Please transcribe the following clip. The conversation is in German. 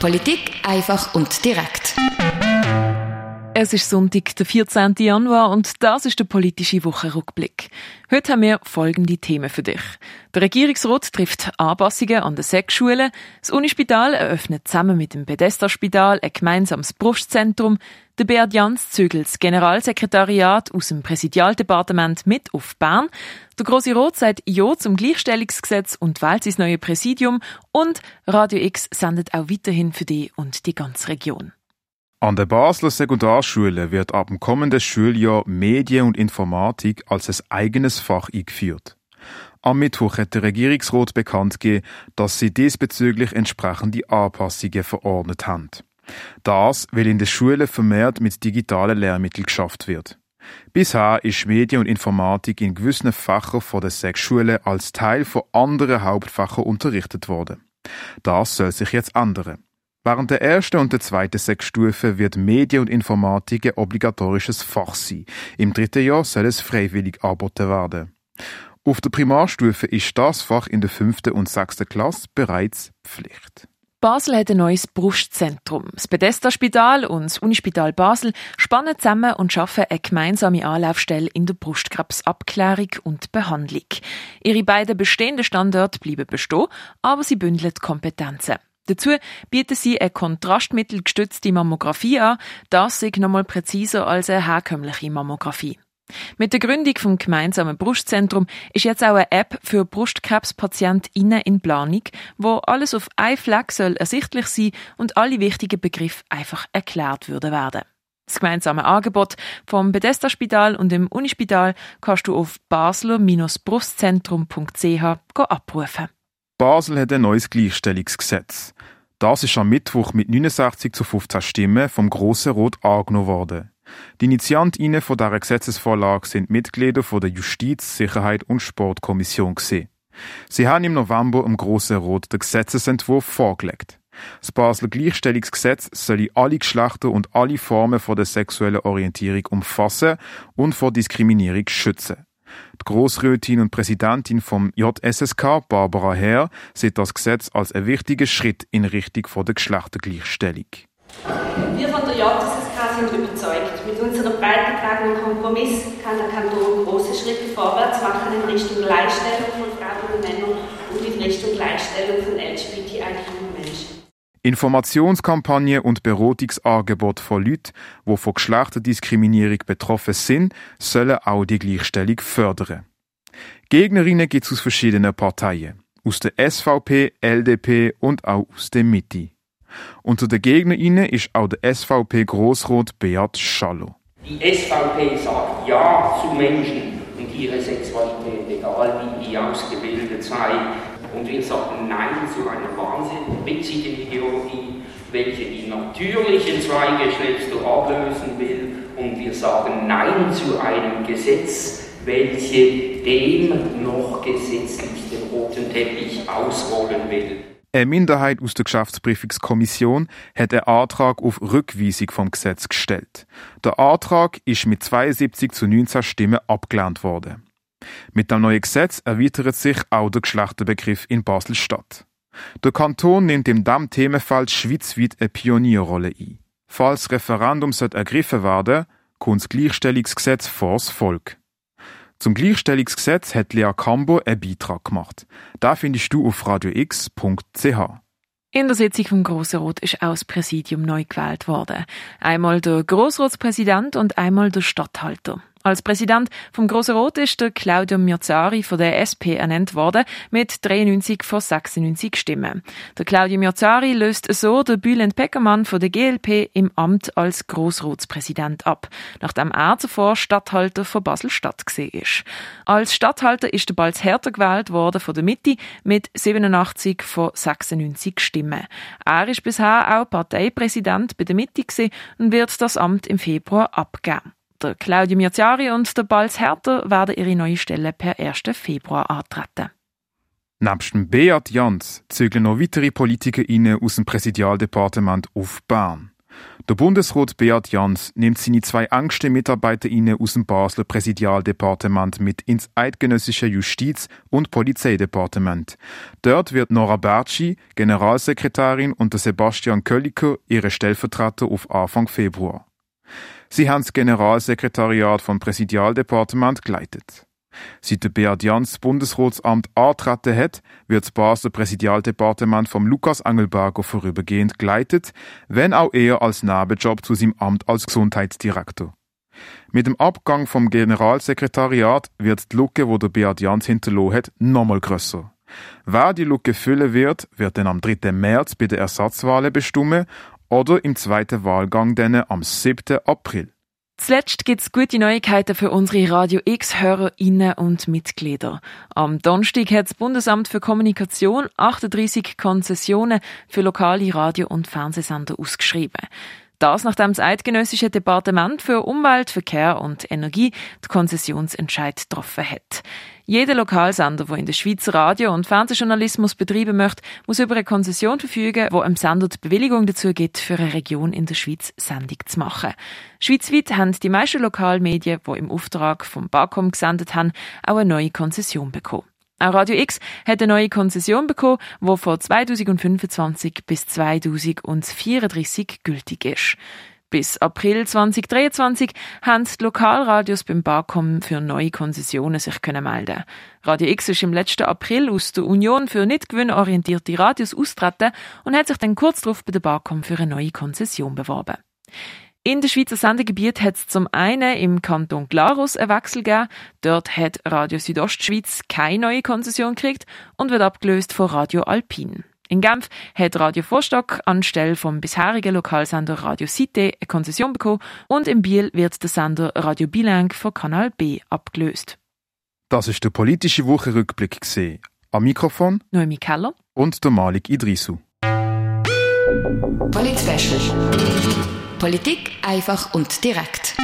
Politik einfach und direkt. Es ist Sonntag, der 14. Januar und das ist der politische Wochenrückblick. Heute haben wir folgende Themen für dich. Der Regierungsrat trifft Anpassungen an den Sexschulen, das Unispital eröffnet zusammen mit dem Pedesta-Spital ein gemeinsames Brustzentrum, der Beat Jans zügelt das Generalsekretariat aus dem Präsidialdepartement mit auf Bern, der Grosse Rot sagt Ja zum Gleichstellungsgesetz und wählt sein neues Präsidium und Radio X sendet auch weiterhin für die und die ganze Region. An der Basler Sekundarschule wird ab dem kommenden Schuljahr Medien und Informatik als ein eigenes Fach eingeführt. Am Mittwoch hat der Regierungsrat bekannt gegeben, dass sie diesbezüglich entsprechende Anpassungen verordnet haben. Das, weil in den Schulen vermehrt mit digitalen Lehrmitteln geschafft wird. Bisher ist Medien und Informatik in gewissen Fächern von der Sechsschule als Teil von anderen Hauptfächern unterrichtet worden. Das soll sich jetzt ändern. Während der ersten und der zweiten Sechsstufe wird Medien und Informatik ein obligatorisches Fach sein. Im dritten Jahr soll es freiwillig angeboten werden. Auf der Primarstufe ist das Fach in der fünften und sechsten Klasse bereits Pflicht. Basel hat ein neues Brustzentrum. Das Bethesda-Spital und das Unispital Basel spannen zusammen und schaffen eine gemeinsame Anlaufstelle in der Brustkrebsabklärung und Behandlung. Ihre beiden bestehenden Standorte bleiben bestehen, aber sie bündeln Kompetenzen. Dazu bieten sie eine kontrastmittelgestützte Mammographie an. Das ist nochmal präziser als eine herkömmliche Mammographie. Mit der Gründung vom gemeinsamen Brustzentrum ist jetzt auch eine App für Brustkrebspatientinnen in Planung, wo alles auf einen Fleck soll ersichtlich sein und alle wichtigen Begriffe einfach erklärt würden werden. Das gemeinsame Angebot vom Bethesda Spital und dem Unispital kannst du auf basler-brustzentrum.ch abrufen. Basel hat ein neues Gleichstellungsgesetz. Das ist am Mittwoch mit 69 zu 15 Stimmen vom Grossen Rot angenommen worden. Die Initiantinnen von dieser Gesetzesvorlage sind Mitglieder von der Justiz-, Sicherheit- und Sportkommission gesehen. Sie haben im November im Grossen Rot den Gesetzesentwurf vorgelegt. Das Basler Gleichstellungsgesetz soll alle Geschlechter und alle Formen von der sexuellen Orientierung umfassen und vor Diskriminierung schützen. Die Grossrätin und Präsidentin vom JSSK, Barbara Herr, sieht das Gesetz als einen wichtigen Schritt in Richtung von der Geschlechtergleichstellung. Wir von der JSSK sind überzeugt, mit unserem breit getragenen Kompromiss kann der Kanton große Schritte vorwärts machen in Richtung Gleichstellung von Frauen und Männern und in Richtung Gleichstellung von LGBTIQ-Menschen. Informationskampagne und Beratungsangebot von Leuten, die von Geschlechterdiskriminierung betroffen sind, sollen auch die Gleichstellung fördern. Gegnerinnen gibt es aus verschiedenen Parteien. Aus der SVP, LDP und auch aus der Mitte. Unter den Gegnerinnen ist auch der SVP-Grossrot Beat Schallo. Die SVP sagt Ja zu Menschen und ihre Sexualität, egal wie die ausgebildet sei. Und wir sagen Nein zu einer wahnsinnigen Ideologie, welche die natürlichen zwei ablösen will. Und wir sagen Nein zu einem Gesetz, welche dem noch gesetzlich den roten Teppich ausrollen will. Eine Minderheit aus der Geschäftsprüfungskommission hat einen Antrag auf Rückweisung vom Gesetz gestellt. Der Antrag ist mit 72 zu 19 Stimmen abgelehnt worden. Mit dem neuen Gesetz erweitert sich auch der Geschlechterbegriff in Basel-Stadt. Der Kanton nimmt in diesem Themenfeld schweizweit eine Pionierrolle ein. Falls Referendum ergriffen werden kommt das Gleichstellungsgesetz vor das Volk. Zum Gleichstellungsgesetz hat Lea Cambo einen Beitrag gemacht. Da findest du auf radiox.ch. In der Sitzung vom Grossen Rot ist auch das Präsidium neu gewählt worden. Einmal der Grossratspräsident und einmal der Statthalter. Als Präsident vom Grossen Rot ist der Claudio Mirzari von der SP ernannt worden mit 93 von 96 Stimmen. Der Claudio Mirzari löst so den Bülent Peckermann von der GLP im Amt als Grossratspräsident ab, nachdem er zuvor Stadthalter von Basel-Stadt ist. Als Stadthalter ist der Balz Hertha gewählt worden von der Mitte mit 87 von 96 Stimmen. Er ist bisher auch Parteipräsident bei der Mitte und wird das Amt im Februar abgeben. Der Claudio Mirziari und der Balz Herter werden ihre neue Stelle per 1. Februar antreten. Nebst dem Beat Jans zügeln noch weitere Politiker aus dem Präsidialdepartement auf Bern. Der Bundesrat Beat Jans nimmt seine zwei engsten MitarbeiterInnen aus dem Basler Präsidialdepartement mit ins eidgenössische Justiz- und Polizeidepartement. Dort wird Nora Bertschi, Generalsekretärin, und Sebastian Kölliker, ihre Stellvertreter auf Anfang Februar. Sie haben das Generalsekretariat vom Präsidialdepartement geleitet. Seit der Beat Jans Bundesratsamt antreten hat, wird das Basler Präsidialdepartement vom Lukas Angelberger vorübergehend geleitet, wenn auch eher als Nebenjob zu seinem Amt als Gesundheitsdirektor. Mit dem Abgang vom Generalsekretariat wird die Lücke, wo der Beat Jans hinterlassen hat, nochmal grösser. Wer die Lücke füllen wird, wird dann am 3. März bei der Ersatzwahl bestimmen oder im zweiten Wahlgang dann am 7. April. Zuletzt gibt's gute Neuigkeiten für unsere Radio X-HörerInnen und Mitglieder. Am Donnerstag hat das Bundesamt für Kommunikation 38 Konzessionen für lokale Radio- und Fernsehsender ausgeschrieben. Das nachdem das Eidgenössische Departement für Umwelt, Verkehr und Energie die Konzessionsentscheid getroffen hat. Jeder Lokalsender, der in der Schweiz Radio- und Fernsehjournalismus betreiben möchte, muss über eine Konzession verfügen, wo einem Sender die Bewilligung dazu gibt, für eine Region in der Schweiz Sendung zu machen. Schweizweit haben die meisten Lokalmedien, die im Auftrag vom BAKOM gesendet haben, auch eine neue Konzession bekommen. Auch Radio X hat eine neue Konzession bekommen, die von 2025 bis 2034 gültig ist. Bis April 2023 haben die Lokalradios beim BAKOM für neue Konzessionen sich können melden. Radio X ist im letzten April aus der Union für nicht gewinnorientierte Radios austreten und hat sich dann kurz darauf bei der BAKOM für eine neue Konzession beworben. In der Schweizer Sendegebiet hat es zum einen im Kanton Glarus einen Wechsel gegeben. Dort hat Radio Südostschweiz keine neue Konzession gekriegt und wird abgelöst von Radio Alpin. In Genf hat Radio Vorstock anstelle vom bisherigen Lokalsender Radio Cité eine Konzession bekommen und in Biel wird der Sender Radio Bilang von Kanal B abgelöst. Das ist der politische Wochenrückblick gesehen. Am Mikrofon Noemi Keller und der Malik Idrisu. Polit Politik einfach und direkt.